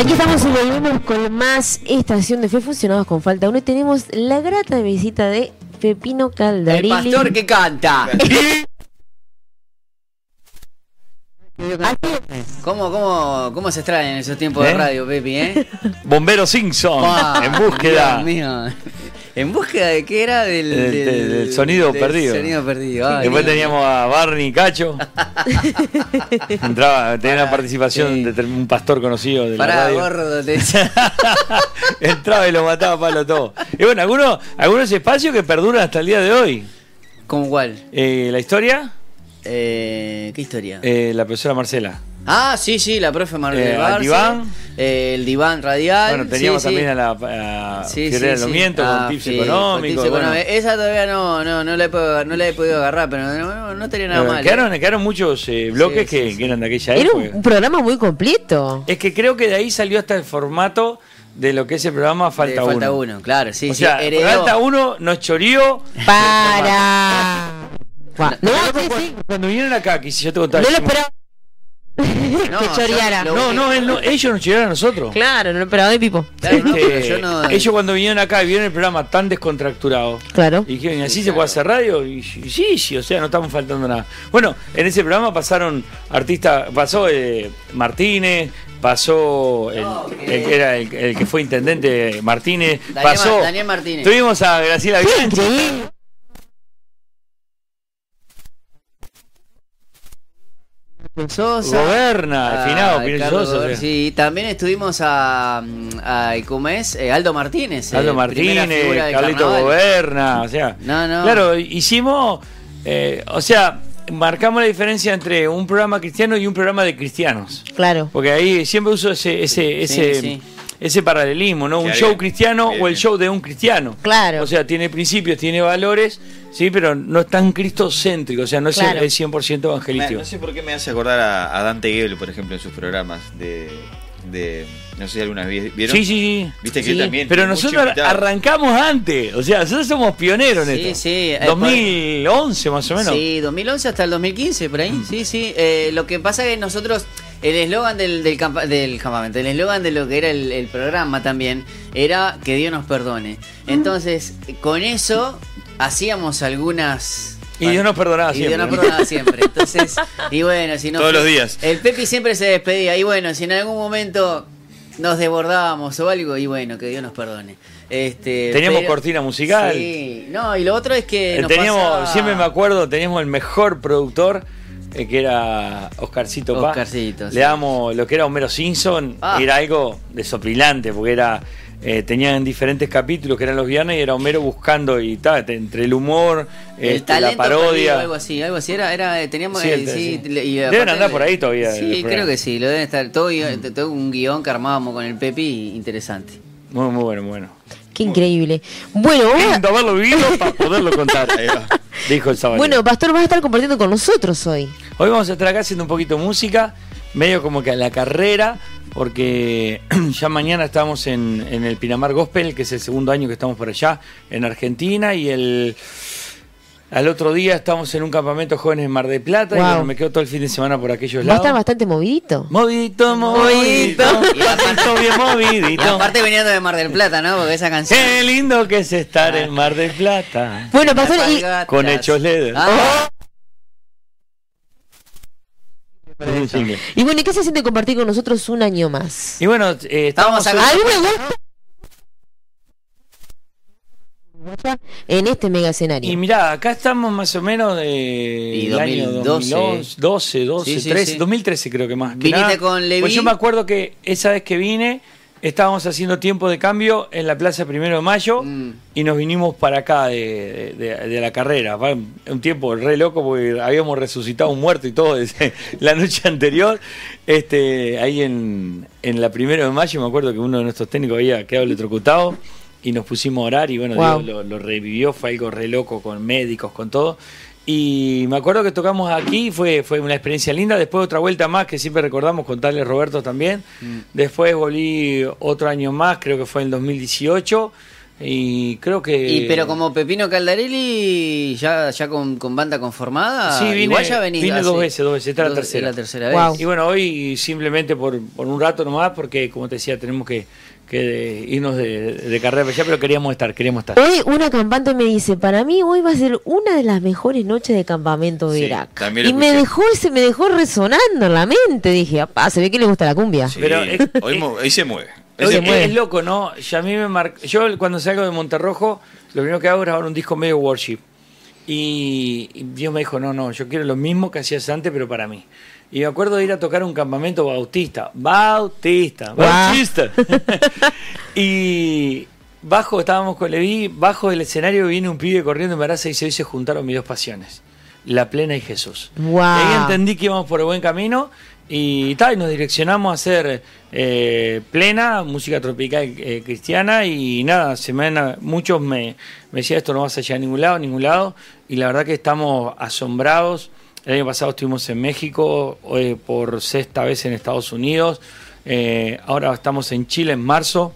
Aquí estamos y volvemos con más Estación de Fe Funcionados con Falta Uno y tenemos la grata visita de Pepino El Caldarilli. pastor que canta. ¿Cómo, cómo, ¿Cómo se extraen esos tiempos de ¿Eh? radio, Pepi, eh? Bombero Simpson, en búsqueda. Dios mío. ¿En búsqueda de qué era? Del, Del- del- del sonido perdido. sonido perdido. Ay, Después teníamos a Barney Cacho. Entraba, tenía una participación Sí. de un pastor conocido de la Pará, radio. gordo. te. Entraba y lo mataba a palo todo. Y bueno, algunos, algunos espacios que perduran hasta el día de hoy. ¿Cómo cuál? Eh, la historia, Eh, ¿Qué historia? eh, la profesora Marcela. Ah, sí, sí, la profe Mar Eh, Barce, diván. eh, el diván radial. Bueno, teníamos sí, sí. también a la a Sí, Ah, con tips económicos. tips bueno. económicos. Esa todavía no, no, no, la he podido, no la he podido agarrar, pero no, no, no tenía nada Bueno, mal. quedaron, ¿eh? quedaron muchos eh, bloques que, sí. que eran de aquella Era época. un programa muy completo. Es que creo que de ahí salió hasta el formato de lo que es el programa Falta Eh, Uno. falta uno, claro, sí, o sí. sea. Falta Uno nos choreó. Para. No. Cuando vinieron acá, que si yo te contaba. No lo esperaba. No, que choreara. No, no, él no, ellos nos chorearon a nosotros. Claro, no lo esperaba de Pipo. Claro, no, Este, pero yo no- Ellos cuando vinieron acá y vieron el programa tan descontracturado. Claro. Y dijeron, ¿y así se puede hacer radio? Y, y sí, sí, o sea, no estamos faltando nada. Bueno, en ese programa pasaron artistas, pasó eh, Martínez, pasó el, el que era el, el que fue intendente Martínez, Daniel pasó. Daniel Martínez. Tuvimos a Graciela Bianchi. Sosa. Goberna, finado, Ah, Pino Carlos Sosa, Gober- o sea. Sí, también estuvimos a, a ¿cómo es? Eh, Aldo Martínez. Aldo eh, primera Martínez, Carlito. Goberna, o sea. No, no. Claro, hicimos, eh, o sea, marcamos la diferencia entre un programa cristiano y un programa de cristianos. Claro. Porque ahí siempre uso ese, ese, Sí, ese, sí. ese paralelismo, ¿no? Un show cristiano Bien, o el show de un cristiano. Claro. O sea, tiene principios, tiene valores, sí, pero no es tan cristocéntrico, o sea, no es Claro. el 100% Me- evangelístico. no sé por qué me hace acordar a, a Dante Gebel, por ejemplo, en sus programas de, de no sé si alguna vez vieron. Sí, sí, sí. Viste que Sí, también. Pero nosotros arrancamos antes, o sea, nosotros somos pioneros en Sí, esto. sí, eh, 2011 más o menos. Sí, 2011 hasta el 2015, por ahí. Sí, sí. Eh, lo que pasa es que nosotros, el eslogan del, del, campa- del campamento, el eslogan de lo que era el, el programa también, era que Dios nos perdone. Entonces, con eso hacíamos algunas... Y Dios nos perdonaba Y Dios siempre. nos perdonaba siempre. Entonces, y bueno, si no. Todos los días. El Pepi siempre se despedía. Y bueno, si en algún momento nos desbordábamos o algo, y bueno, que Dios nos perdone. Este, Teníamos pero- cortina musical. Sí, no, y lo otro es que. Nos teníamos, pasaba- siempre me acuerdo, teníamos el mejor productor, eh, que era Oscarcito Paz. Oscarcito, Le sí. damos lo que era Homero Simpson, Ah. era algo desopilante, porque era eh, tenían diferentes capítulos que eran los viernes y era Homero buscando y tal, entre el humor, El este, la perdido, parodia. algo así, algo así era, era teníamos Sí, eh, el- sí, y Deben andar por ahí todavía Sí, creo que sí, lo deben estar todo, guion- todo un guion que armábamos con el Pepi interesante. Muy, muy bueno, muy bueno. Qué increíble. Bueno, vos- Lindo haberlo vivido para poderlo contar. Dijo el sábado. bueno, Pastor, vas a estar compartiendo con nosotros hoy. Hoy vamos a estar acá haciendo un poquito de música, medio como que a la carrera, porque ya mañana estamos en, en el Pinamar Gospel, que es el segundo año que estamos por allá, en Argentina, y el al otro día estamos en un campamento jóvenes en Mar del Plata, y bueno, me quedo todo el fin de semana por aquellos Va a estar lados. bastante movidito. Movidito, movidito, Y aparte- movidito, bien Y movidito. aparte viniendo de Mar del Plata, ¿no? Porque esa canción. Qué lindo que es estar en Mar del Plata. Bueno, Pastor, y. Con hechos LED. Ah, Es un single. Y bueno, ¿y qué se siente compartir con nosotros un año más? Y bueno, eh, estábamos a- mí me gusta. En este mega escenario. Y mirá, acá estamos más o menos de Y el año 2012. 2011, 12, 12, Sí, sí, 13, sí. 2013 creo que más. que Viniste nada. con Levi. Pues yo me acuerdo que esa vez que vine estábamos haciendo tiempo de cambio en la Plaza Primero de Mayo Mm. y nos vinimos para acá de, de- de la carrera. Un tiempo re loco porque habíamos resucitado un muerto y todo desde la noche anterior. Este, ahí en, en la Primero de Mayo me acuerdo que uno de nuestros técnicos había quedado electrocutado y nos pusimos a orar y bueno, Wow. Dios lo, lo revivió, fue algo re loco con médicos, con todo. Y me acuerdo que tocamos aquí, fue, fue una experiencia linda. Después otra vuelta más que siempre recordamos con Tales Roberto también. Después volví otro año más, creo que fue en el 2018. Y creo que. Y pero como Pepino Caldarelli, ya, ya con, con banda conformada, Sí, vine, igual ya venís vine hace- dos veces, dos veces, esta es la dos- tercera. la tercera Wow. Y bueno, hoy simplemente por, por un rato nomás, porque como te decía, tenemos que, que irnos de, de carrera para allá, pero queríamos estar, queríamos estar. Hoy una campante me dice, para mí hoy va a ser una de las mejores noches de campamento Sí, de Irak. también lo Y me dejó, se me dejó resonando en la mente. Dije, apá, se ve que le gusta la cumbia. Sí, Pero, eh, hoy, mo- hoy se mueve. Hoy se mueve. es loco, ¿no? Y a mí me mar- Yo cuando salgo de Monterrojo, lo primero que hago es grabar un disco medio worship. Y, y Dios me dijo, no, no, yo quiero lo mismo que hacías antes, pero para mí. Y me acuerdo de ir a tocar un campamento bautista. Bautista. Bautista. y bajo, estábamos con Levi, bajo del escenario viene un pibe corriendo en Baraza y se dice, juntaron mis dos pasiones. La plena y Jesús. Wow. Y ahí entendí que íbamos por el buen camino y, tal, y nos direccionamos a hacer eh, plena, música tropical eh, cristiana y nada, se me han- muchos me, me decían esto no vas a llegar a ningún lado, ningún lado y la verdad que estamos asombrados. El año pasado estuvimos en México, hoy por sexta vez en Estados Unidos, eh, ahora estamos en Chile en marzo.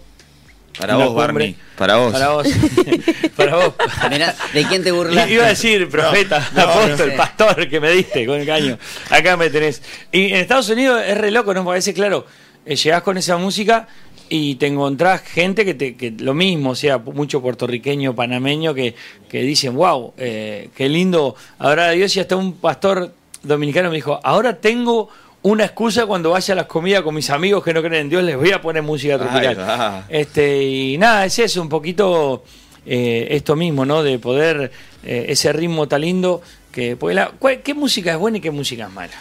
Para vos, cumbre. Barney. Para vos. Para vos. Para vos. Mirá, ¿de quién te burlaste? Iba a decir profeta, No, no, apóstol, no sé. pastor que me diste con el caño. Acá me tenés. Y en Estados Unidos es re loco, ¿no? Porque a veces, claro, eh, llegás con esa música y te encontrás gente que, te, que lo mismo, o sea, mucho puertorriqueño, panameño, que, que dicen, wow, eh, qué lindo adorar a Dios. Y hasta un pastor dominicano me dijo, ahora tengo una excusa cuando vaya a las comidas con mis amigos que no creen en Dios, les voy a poner música tropical. Este, y nada, es eso, un poquito eh, esto mismo, ¿no? De poder eh, ese ritmo tan lindo que. porque la- ¿cuál- ¿Qué música es buena y qué música es mala?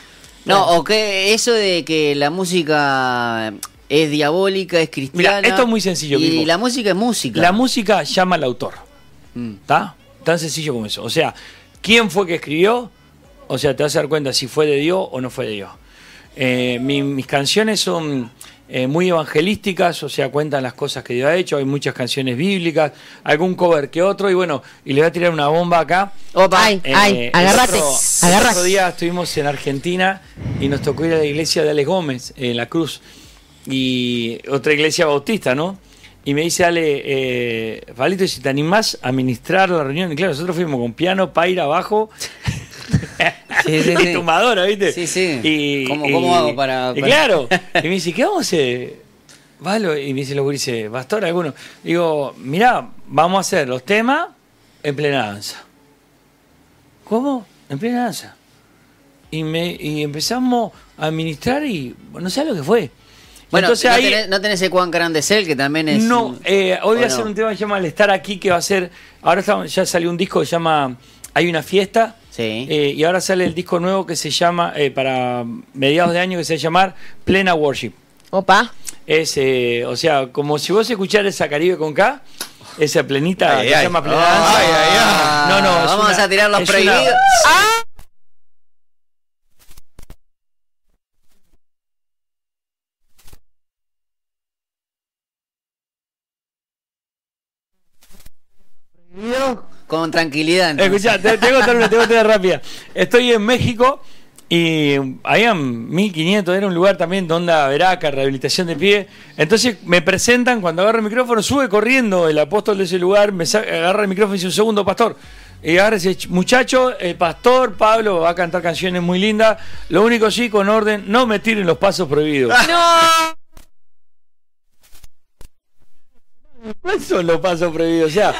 No, o que eso de que la música es diabólica, es cristiana. Mira, esto es muy sencillo, Y la música es música. La música llama al autor, Mm. ¿está? Tan sencillo como eso. O sea, ¿quién fue que escribió? O sea, te vas a dar cuenta si fue de Dios o no fue de Dios. Eh, mi- mis canciones son eh, muy evangelísticas, o sea, cuentan las cosas que Dios ha hecho. Hay muchas canciones bíblicas, algún cover que otro. Y bueno, y le voy a tirar una bomba acá. Opa. Ay, Eh, ay, el otro- El otro día estuvimos en Argentina y nos tocó ir a la iglesia de Alex Gómez, en La Cruz, y otra iglesia bautista, ¿no? Y me dice Ale, eh, Palito, si te animás a ministrar la reunión, y claro, nosotros fuimos con piano, paira abajo, Sí, sí, y sí. tumbadora, ¿viste? Sí, sí. Y, ¿Cómo- y- hago para- y claro, y me dice, ¿qué vamos a hacer? Valo, y me dice los gurises, Pastor, alguno. Digo, mirá, vamos a hacer los temas en plena danza. ¿Cómo? En plena danza. Y, me, y empezamos a administrar y no sé lo que fue. Bueno, Entonces no, ahí, tenés, no tenés el Juan Grande Cell, que también es. no, eh, hoy voy a hacer un tema que se llama El Estar Aquí, que va a ser, ahora estamos- ya salió un disco que se llama Hay una fiesta, Sí. eh, y ahora sale el disco nuevo que se llama, eh, para mediados de año, que se va a llamar Plena Worship. Opa. Es, eh, o sea, como si vos escucharas esa Caribe con K, esa plenita Ay, que se llama plena Ay. No, no, Vamos una- a tirar los una- prohibidos. Con tranquilidad. entonces. Escuchá, te, te voy a contar una, te voy a contar rápida. Estoy en México y habían 1500, era un lugar también de onda veraca, rehabilitación de pie. Entonces me presentan, cuando agarro el micrófono, sube corriendo el apóstol de ese lugar, me agarra el micrófono y dice un segundo, pastor. Y agarra ese ch- muchacho, el pastor Pablo va a cantar canciones muy lindas. Lo único sí, con orden, no me tiren los pasos prohibidos. ¿Cuáles son los pasos prohibidos? O sea,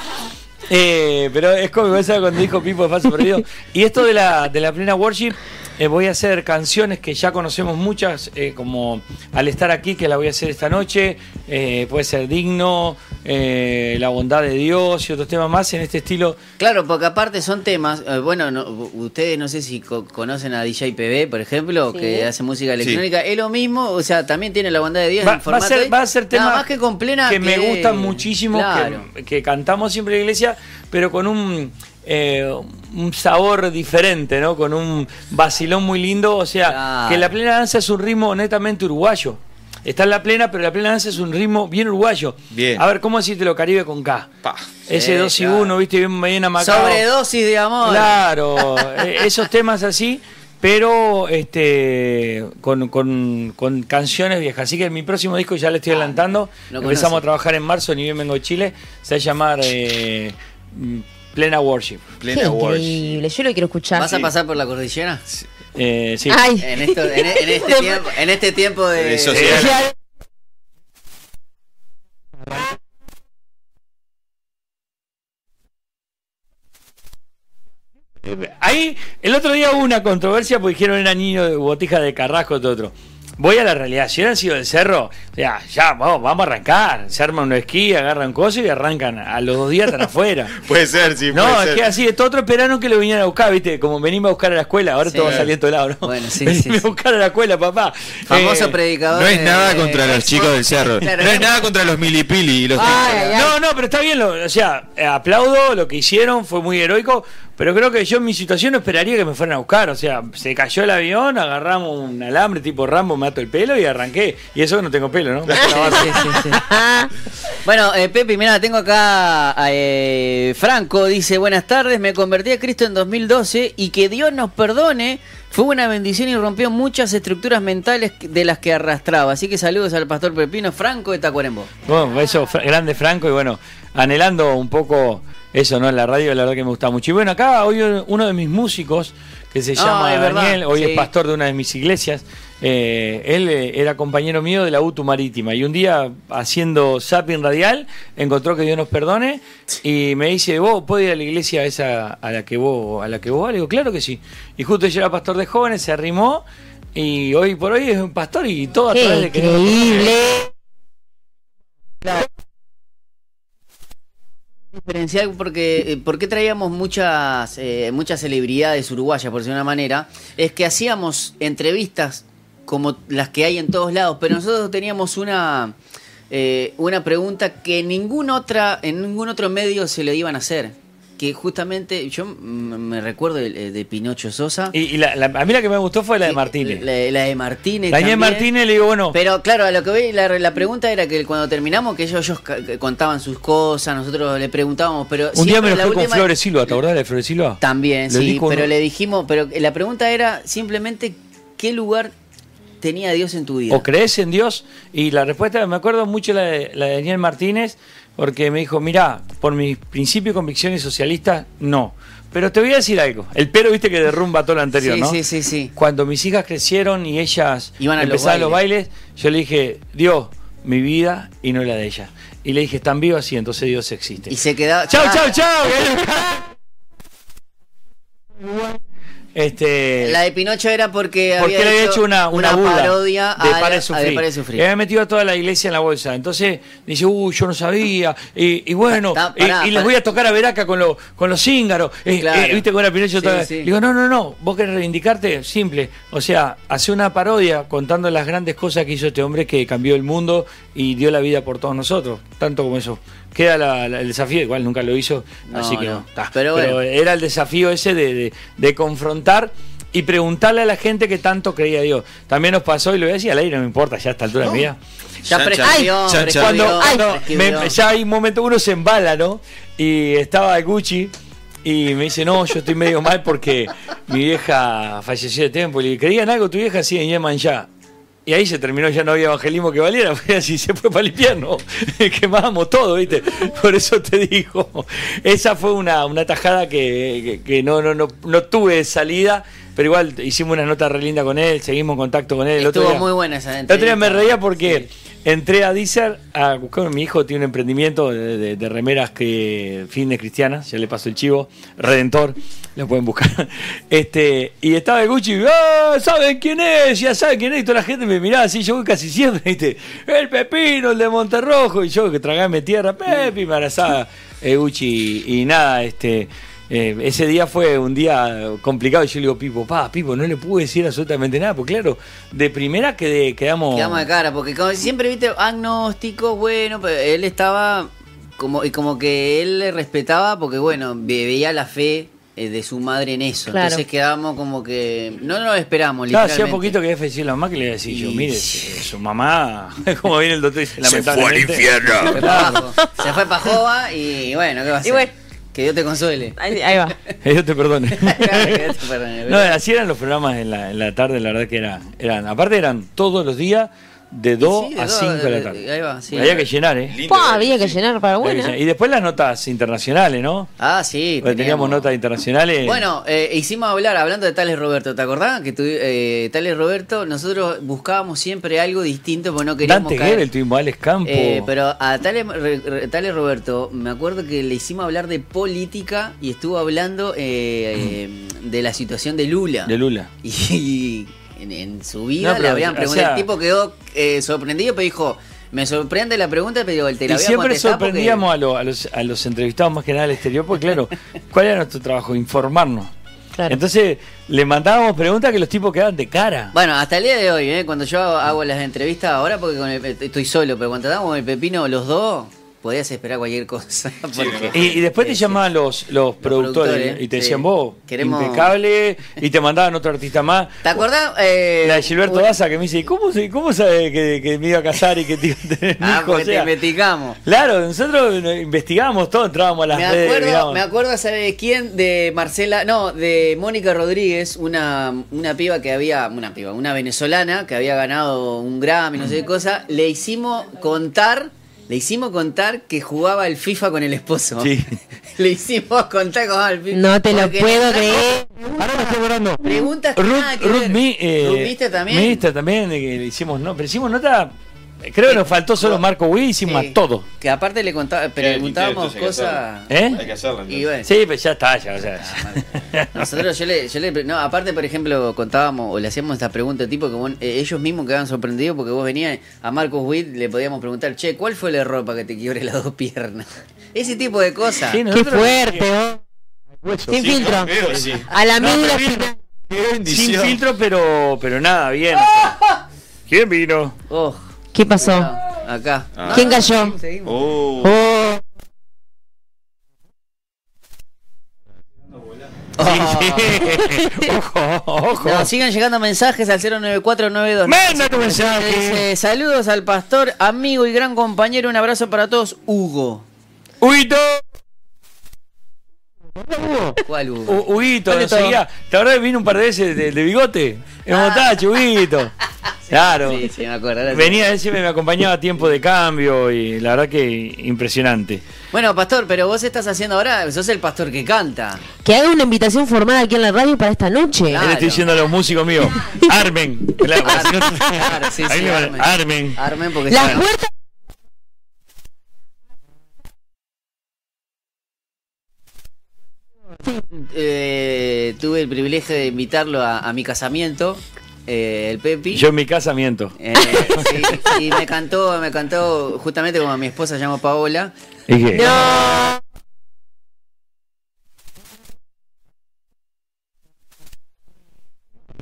eh, pero es como esa cuando dijo Pipo de pasos prohibidos. Y esto de la, de la plena worship, eh, voy a hacer canciones que ya conocemos muchas, eh, como al estar aquí, que la voy a hacer esta noche, eh, puede ser digno, eh, la bondad de Dios y otros temas más en este estilo. Claro, porque aparte son temas, eh, bueno, no- ustedes no sé si co- conocen a DJ PB, por ejemplo, Sí. que hace música electrónica, es lo mismo, o sea, también tiene la bondad de Dios Va, en va a formato ser, va a ser temas más que con plena que me gustan muchísimo, Claro. que, que cantamos siempre en la iglesia, pero con un, eh, un sabor diferente, ¿no? Con un vacilón muy lindo. O sea, Claro. que la plena danza es un ritmo netamente uruguayo. Está en la plena, pero la plena danza es un ritmo bien uruguayo. Bien. A ver, ¿cómo decirte lo Caribe con K? Pa. Ese Sí, 2 y claro. 1, viste, bien, bien amacado. Sobredosis de amor. Claro, eh, esos temas así, pero este con, con- con canciones viejas. Así que mi próximo disco ya le estoy adelantando. lo Empezamos conoce. a trabajar en marzo, ni bien vengo de Chile. Se va a llamar eh, Plena Worship. Qué Plena Worship. increíble, yo lo quiero escuchar. ¿Vas a pasar por la cordillera? Eh, sí. Ay. En, esto, en, en este tiempo, en este tiempo de, De sociedad. Ya- Ahí, el otro día hubo una controversia porque dijeron era niño de botija de Carrasco, todo otro. Voy a la realidad, si hubieran sido del cerro, sea, ya, vamos, vamos a arrancar. Se arman un esquí, agarran cosas y arrancan. A los dos días están afuera. Puede ser, sí, No, puede es ser. que así, todo otro esperaron que lo vinieran a buscar, ¿viste? Como venimos a buscar a la escuela, ahora Sí. todo va saliendo de lado, ¿no? Bueno, sí, Venime sí, a buscar a la escuela, papá. famoso Eh, predicador. No es nada contra los chicos del cerro. Claro, no es nada contra los milipili y los Ay, ay, ay. No, no, pero está bien, lo- o sea, aplaudo lo que hicieron, fue muy heroico, pero creo que yo en mi situación no esperaría que me fueran a buscar, o sea, se cayó el avión, agarramos un alambre tipo Rambo, me ato el pelo y arranqué, y eso no tengo pelo, ¿no? Sí, sí, sí. Bueno, eh, Pepe, mira, tengo acá a eh, Franco, dice, buenas tardes, me convertí a Cristo en 2012 y que Dios nos perdone, fue una bendición y rompió muchas estructuras mentales de las que arrastraba. Así que saludos al pastor Pepino Franco de Tacuarembó. Bueno, eso, grande Franco, y bueno, anhelando un poco eso, ¿no? En la radio, la verdad que me gusta mucho. Y bueno, acá hoy uno de mis músicos, que se Ah, llama verdad, Daniel, hoy sí. es pastor de una de mis iglesias, eh, él eh, era compañero mío de la UTU Marítima, y un día haciendo zapping radial, encontró que Dios nos perdone, y me dice, vos podés ir a la iglesia esa a la que vos, a la que vos vas? Le digo, claro que sí. Y justo yo era pastor de jóvenes, se arrimó, y hoy por hoy es un pastor y todo a través de que increíble. Diferencial porque eh, ¿por qué traíamos muchas eh, muchas celebridades uruguayas por decir una manera es que hacíamos entrevistas como las que hay en todos lados pero nosotros teníamos una eh, una pregunta que ningún otra en ningún otro medio se le iban a hacer que justamente yo me recuerdo de, de Pinocho Sosa Y, y la, la- a mí la que me gustó fue la de Martínez. la, la de Martínez Daniel también. Martínez le digo, bueno, Pero claro, a lo que voy, la, la pregunta era que cuando terminamos, que ellos, ellos contaban sus cosas, nosotros le preguntábamos, pero un día me lo la fui con Flores Silva, ¿te acordás de Flores Silva? También, Le sí, dijo, pero ¿no? le dijimos, pero la pregunta era simplemente qué lugar tenía Dios en tu vida. ¿O crees en Dios? Y la respuesta, me acuerdo mucho la de, la de Daniel Martínez, porque me dijo, mira, por mis principios y convicciones socialistas, no. Pero te voy a decir algo. El pero, viste, que derrumba todo lo anterior, sí, ¿no? sí, sí, sí. Cuando mis hijas crecieron y ellas Iban a los empezaban los bailes, yo le dije, Dios, mi vida y no la de ella. Y le dije, están vivos así, entonces Dios existe. Y se quedaba. Chau, Ah, chau, chau. Este, La de Pinocho era porque, porque había hecho una, parodia de a, Pare a Sufrir. de Pare Sufrir. Y había metido a toda la iglesia en la bolsa. Entonces dice, uy, yo no sabía. Y, y bueno, Ta- y- pará, y, les voy a tocar a Veraca con, lo- con los cíngaros. Eh, Claro. eh, ¿Viste con el Pinocho? Sí, toda- sí. Digo, no, no, no. Vos querés reivindicarte, simple. O sea, hace una parodia contando las grandes cosas que hizo este hombre que cambió el mundo y dio la vida por todos nosotros. Tanto como eso. Queda la- la- el desafío, igual nunca lo hizo, No, así que no. no. Ta. Pero Pero, bueno. era el desafío ese de, de- de confrontar y preguntarle a la gente que tanto creía Dios. También nos pasó, y lo voy a decir al aire, no me importa, ya a esta altura mía. Ya prescribió, Cuando, cuando prescribió. me- ya hay un momento uno se embala, ¿no? Y estaba Gucci y me dice, no, yo estoy medio mal porque mi vieja falleció de tiempo. Y le dije, ¿creían algo tu vieja? Sí, en Yeman ya. Y ahí se terminó, ya no había evangelismo que valiera, fue así, se fue para el infierno, quemábamos todo, ¿viste? Por eso te digo, esa fue una, una tajada que, que- que no, no, no, no tuve salida, pero igual hicimos una nota re linda con él, seguimos en contacto con él. El otro Estuvo día- muy buena esa el otro día me reía porque entré a Deezer a buscar. Mi hijo tiene un emprendimiento de, remeras que fines cristianas, ya le paso el chivo, Redentor, lo pueden buscar. Este, y estaba el Gucci, ¡ah! ¿Saben quién es? Ya saben quién es. Y toda la gente me miraba así, yo voy casi siempre, ¿viste? El Pepino, el de Monterrojo. Y yo que tragame tierra, Pepi, me abrazaba el Gucci. Y nada, este. Eh, ese día fue un día complicado y yo le digo, Pipo, pa, Pipo, no le pude decir absolutamente nada, porque claro, de primera quedé, quedamos... Quedamos de cara, porque como siempre, viste, agnóstico, bueno, pero él estaba como, y como que él le respetaba porque, bueno, ve- veía la fe eh, de su madre en eso. Claro. Entonces quedábamos como que no nos lo esperamos, Claro, literalmente. hacía poquito que había fallecido la mamá que le iba a decir yo, mire, eh, su mamá, como viene el doctor y dice, Se fue al infierno. Se fue para abajo. Se fue para Jova y bueno, ¿qué va a hacer? Y bueno, Que Dios te consuele. Ahí, ahí va. Que Dios te perdone. Que Dios te perdone, no, así eran los programas en la, en la tarde, la verdad que era, eran, aparte eran todos los días de 2 Sí, de a dos, 5 de la eh, tarde. ahí va, sí. Había que llenar, ¿eh? Lindo horario, había que sí. llenar para buena. llenar. Y después las notas internacionales, ¿no? Ah, sí. Porque teníamos notas internacionales. Bueno, eh, hicimos hablar, hablando de Tales Roberto, ¿te acordás? Que tu, eh, Tales Roberto, nosotros buscábamos siempre algo distinto porque no queríamos Dante caer. Gebel, tuvimos Alex Campo. Eh, pero a Tales, Tales Roberto, me acuerdo que le hicimos hablar de política y estuvo hablando eh, eh, de la situación de Lula. de Lula. Y en, en su vida No, pero, le habían o preguntado. sea- el tipo quedó eh, sorprendido, pero dijo: Me sorprende la pregunta, pero te la Y voy a siempre porque- sorprendíamos a, lo- a los, a los entrevistados más que nada al exterior, porque claro, ¿cuál era nuestro trabajo? Informarnos. Claro. Entonces le mandábamos preguntas que los tipos quedaban de cara. Bueno, hasta el día de hoy, ¿eh? cuando yo hago las entrevistas ahora, porque con el- estoy solo, pero cuando estábamos con el pepino los dos, podías esperar cualquier cosa. porque- Y, y después te llamaban los, los, productores, productores, y te sí. decían vos, Queremos- impecable, y te mandaban otro artista más. ¿Te acordás? Eh, La de Gilberto Daza que me dice, ¿cómo, se- cómo sabe que, que me iba a casar y que te iba a tener un Ah, hijo? porque O sea, te investigamos. Claro, nosotros investigamos todo, entrábamos a las Me redes. me acuerdo, ¿sabes quién? De Marcela, no, de Mónica Rodríguez, una, una piba que había, una piba, una venezolana que había ganado un Grammy, no sé qué cosa, le hicimos contar, le hicimos contar que jugaba el FIFA con el esposo. Sí. le hicimos contar que jugaba el FIFA. No te lo puedo creer. Ahora me estoy acordando. Preguntas que Ruth, nada que Ruth ver. Mi- eh, Ruth Mister también. Mister también, de que le hicimos, no, pero hicimos nota. Creo que nos faltó solo Marco Witt, hicimos Sí. a todo. Que aparte le contaba, preguntábamos cosas. ¿Eh? Hay que. Y bueno, Sí, pero ya está, ya. Nosotros yo le, yo le- no, aparte por ejemplo contábamos o le hacíamos esta pregunta tipo que vos- eh, ellos mismos quedaban sorprendidos porque vos venías a Marcos Witt le podíamos preguntar, che, ¿cuál fue el error para que te quiebre las dos piernas? Ese tipo de cosas. Sí, Qué fuerte. Sin Sí, filtro. sí. A la No, final. Sin filtro, pero, pero nada, bien. ¿Quién vino? Oh, ¿Qué pasó? acá. Ah. ¿Quién cayó? Oh. Oh, ojo, ojo. No, sigan llegando mensajes al 09492. Manda tu mensaje. Dice, saludos al pastor, amigo y gran compañero. Un abrazo para todos. Hugo. Huguito. ¿Cuál Hugo? Hu- Huguito, ¿Dónde no seguía. ¿Te acordás que vino un par de veces de, de bigote? El motacho, Huguito. Claro. Sí, sí, me acuerdo. Venía, él siempre me acompañaba a tiempo de cambio y la verdad que impresionante. Bueno, pastor, pero vos estás haciendo ahora, sos el pastor que canta. que haga una invitación formal aquí en la radio para esta noche. Claro. Le estoy diciendo a los músicos míos, armen. Claro, sí, sí, armen. armen. Armen porque Las puertas. eh, tuve el privilegio de invitarlo a, a mi casamiento, eh, el Pepi. Yo en mi casamiento. Eh, sí, y me cantó, me cantó justamente como mi esposa se llama Paola. Dije, No.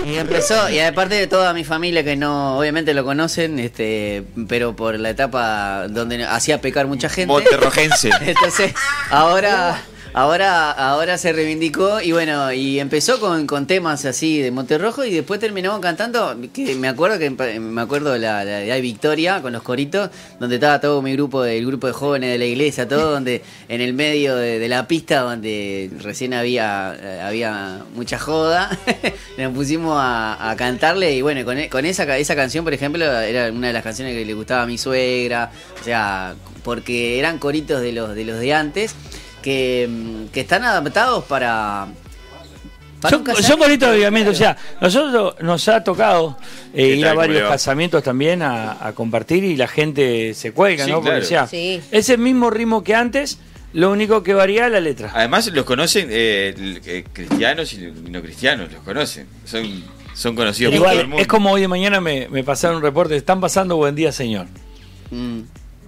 Y empezó, y aparte de toda mi familia que no, obviamente lo conocen, este, pero por la etapa donde hacía pecar mucha gente. Monterrojense. Entonces, ahora, ahora, ahora se reivindicó y bueno, y empezó con, con temas así de Monterrojo y después terminamos cantando, que me acuerdo que me acuerdo la, la de Victoria con los coritos, donde estaba todo mi grupo, el grupo de jóvenes de la iglesia, todo donde en el medio de, de la pista donde recién había, eh, había mucha joda, nos pusimos a, a cantarle y bueno, con, con esa, esa canción, por ejemplo, era una de las canciones que le gustaba a mi suegra, o sea, porque eran coritos de los de los de antes que, que están adaptados para, Son, bonitos de avivamiento, o sea, nosotros nos ha tocado eh, ¿Qué ir tal, a varios va? casamientos también a, a compartir y la gente se cuelga, Sí, ¿no? Porque o sea, Sí. es el mismo ritmo que antes, lo único que varía es la letra. Además los conocen eh, cristianos y no cristianos, los conocen. Son, son conocidos por todo el mundo. es como hoy de mañana me, me pasaron un reporte, están pasando Buen Día Señor. Mm.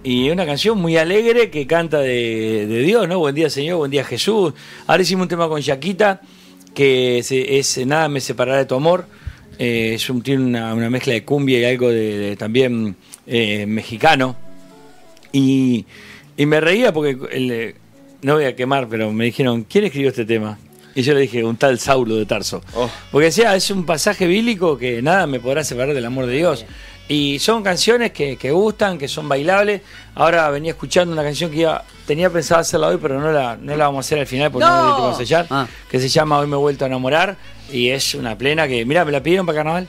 Y es una canción muy alegre que canta de, de Dios, ¿no? Buen día Señor, buen día Jesús. Ahora hicimos un tema con Yaquita, que se- es Nada me separará de tu amor. Eh, es un, tiene una, una mezcla de cumbia y algo de, de también eh, mexicano. Y, y me reía porque, el, eh, no voy a quemar, pero me dijeron, ¿quién escribió este tema? Y yo le dije, un tal Saulo de Tarso. Oh. Porque decía, es un pasaje bíblico que nada me podrá separar del amor de Dios. Y son canciones que, que gustan, que son bailables. Ahora venía escuchando una canción que iba, tenía pensado hacerla hoy, pero no la, no la vamos a hacer al final porque no, ¡No! la tengo que ensayar. Ah. Que se llama Hoy me he vuelto a enamorar. Y es una plena que, mira, me la pidieron para carnaval.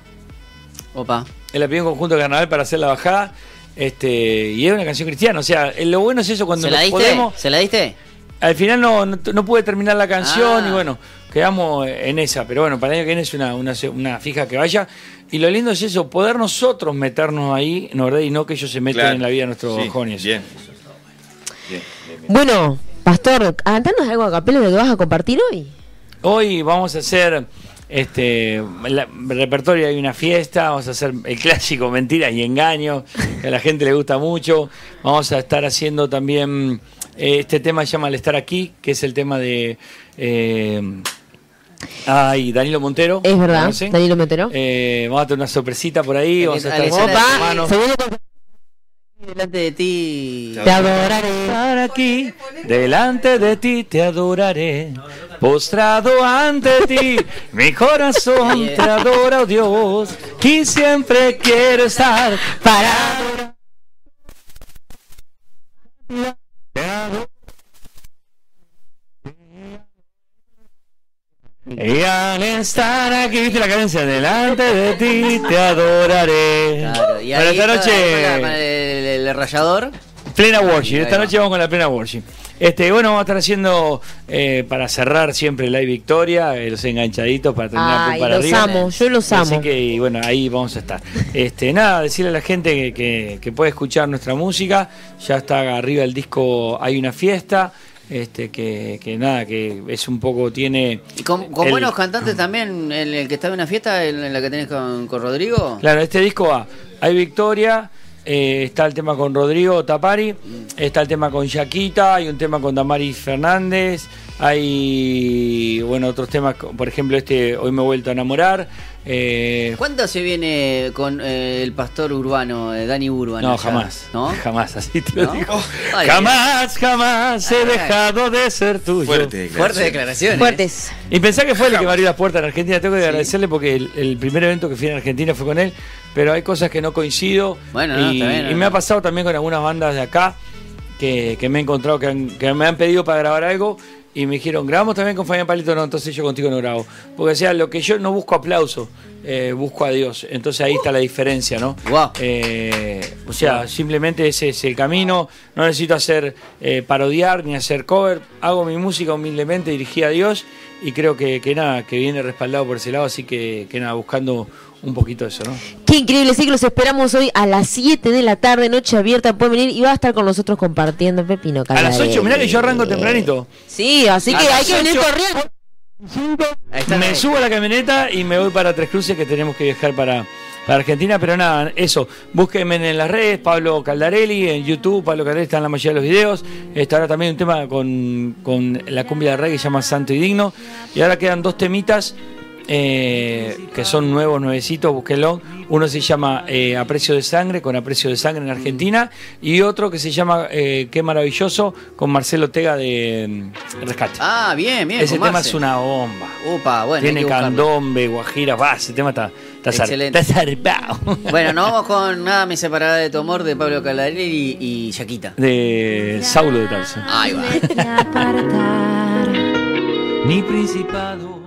Opa. Me la pidieron conjunto de carnaval para hacer la bajada. Este, y es una canción cristiana. O sea, lo bueno es eso cuando ¿Se la diste? podemos. ¿Se la diste? Al final no, no, no pude terminar la canción Ah. y bueno, quedamos en esa. Pero bueno, para el año que viene es una, una, una fija que vaya. Y lo lindo es eso, poder nosotros meternos ahí, ¿no verdad? Y no que ellos se metan Claro. en la vida de nuestros Sí, jóvenes. Bien. Bien, bien, bien. Bueno, Pastor, cantanos algo a capela de lo que vas a compartir hoy. Hoy vamos a hacer este la- repertorio, hay una fiesta, vamos a hacer el clásico Mentiras y Engaños, que a la gente le gusta mucho. Vamos a estar haciendo también este tema se llama Al estar aquí, que es el tema de eh, ay, Danilo Montero. Es verdad. Danilo Montero. Eh, vamos a tener una sorpresita por ahí, El- vamos a estar. Opa, segundo Delante de ti. te adoraré. estar aquí, delante de ti te adoraré, postrado ante ti, mi corazón te adora, oh Dios, y siempre quiero estar parado. Y al estar aquí, viste la cadencia, delante de ti te adoraré. Claro, y ahí esta noche... con el, el- el rayador. Plena worship, esta noche vamos con la plena worship. Este, bueno, vamos a estar haciendo eh, para cerrar siempre la victoria, eh, los enganchaditos para terminar Ay, para los arriba. amo, yo los Así amo. que y bueno, ahí vamos a estar. Este, nada, decirle a la gente que, que- que puede escuchar nuestra música. Ya está arriba el disco Hay una fiesta. Este, que, que nada, que es un poco, tiene. Y con, con el- buenos cantantes también, el, el que estaba en una fiesta, el- en la que tenés con, con Rodrigo. Claro, este disco va. Hay Victoria, eh, está el tema con Rodrigo Tapari, está el tema con Yaquita, hay un tema con Damaris Fernández, hay bueno otros temas, por ejemplo este Hoy me he vuelto a enamorar. Eh, ¿Cuánto se viene con eh, el pastor urbano, eh, Dani Urbano? no, allá? jamás. ¿No? Jamás, así te lo ¿No? digo. Ay, jamás, jamás he dejado de ser tuyo. Fuerte Fuertes declaración. declaraciones. Fuertes. Y pensá que fue el que me abrió las puertas en Argentina. Tengo que agradecerle porque el, el primer evento que fui en Argentina fue con él. Pero hay cosas que no coincido. Bueno, no, y, bien, y no, me ha pasado también con algunas bandas de acá que, que me he encontrado que, han- que me han pedido para grabar algo. Y me dijeron, grabamos también con Fabián Palito, no, entonces yo contigo no grabo. Porque o sea, lo que yo no busco aplauso, eh, busco a Dios. Entonces ahí está la diferencia, ¿no? Eh, o sea, simplemente ese es el camino. No necesito hacer eh, parodiar ni hacer cover. Hago mi música humildemente dirigida a Dios y creo que, que nada, que viene respaldado por ese lado. Así que, que nada, buscando un poquito eso, ¿no? Qué increíble, sí que los esperamos hoy a las 7 de la tarde, noche abierta, pueden venir y va a estar con nosotros compartiendo Pepino A las 8, mirá que yo arranco tempranito. Sí, así que hay que venir 8. corriendo. Ahí está. Me subo a la camioneta y me voy para Tres Cruces que tenemos que viajar para, para Argentina, pero nada, eso, búsquenme en las redes, Pablo Caldarelli, en YouTube, Pablo Caldarelli está en la mayoría de los videos, estará también un tema con, con la cumbia de reggae que se llama Santo y Digno, y ahora quedan dos temitas eh, que son nuevos, nuevecitos, búsquenlo, uno se llama eh, Aprecio de Sangre, con Aprecio de Sangre en Argentina, y otro que se llama eh, Qué Maravilloso, con Marcelo Tega de mm, Rescate. Ah, bien, bien. Ese tema Marce. es una bomba. Upa, bueno. Tiene candombe, guajira, va, ese tema está, está, Excelente. está. Bueno, nos vamos con Nada me separará de tu amor de Pablo Caldarelli y, y Yaquita. De Saulo de Tarso. Ahí va. Mi principado.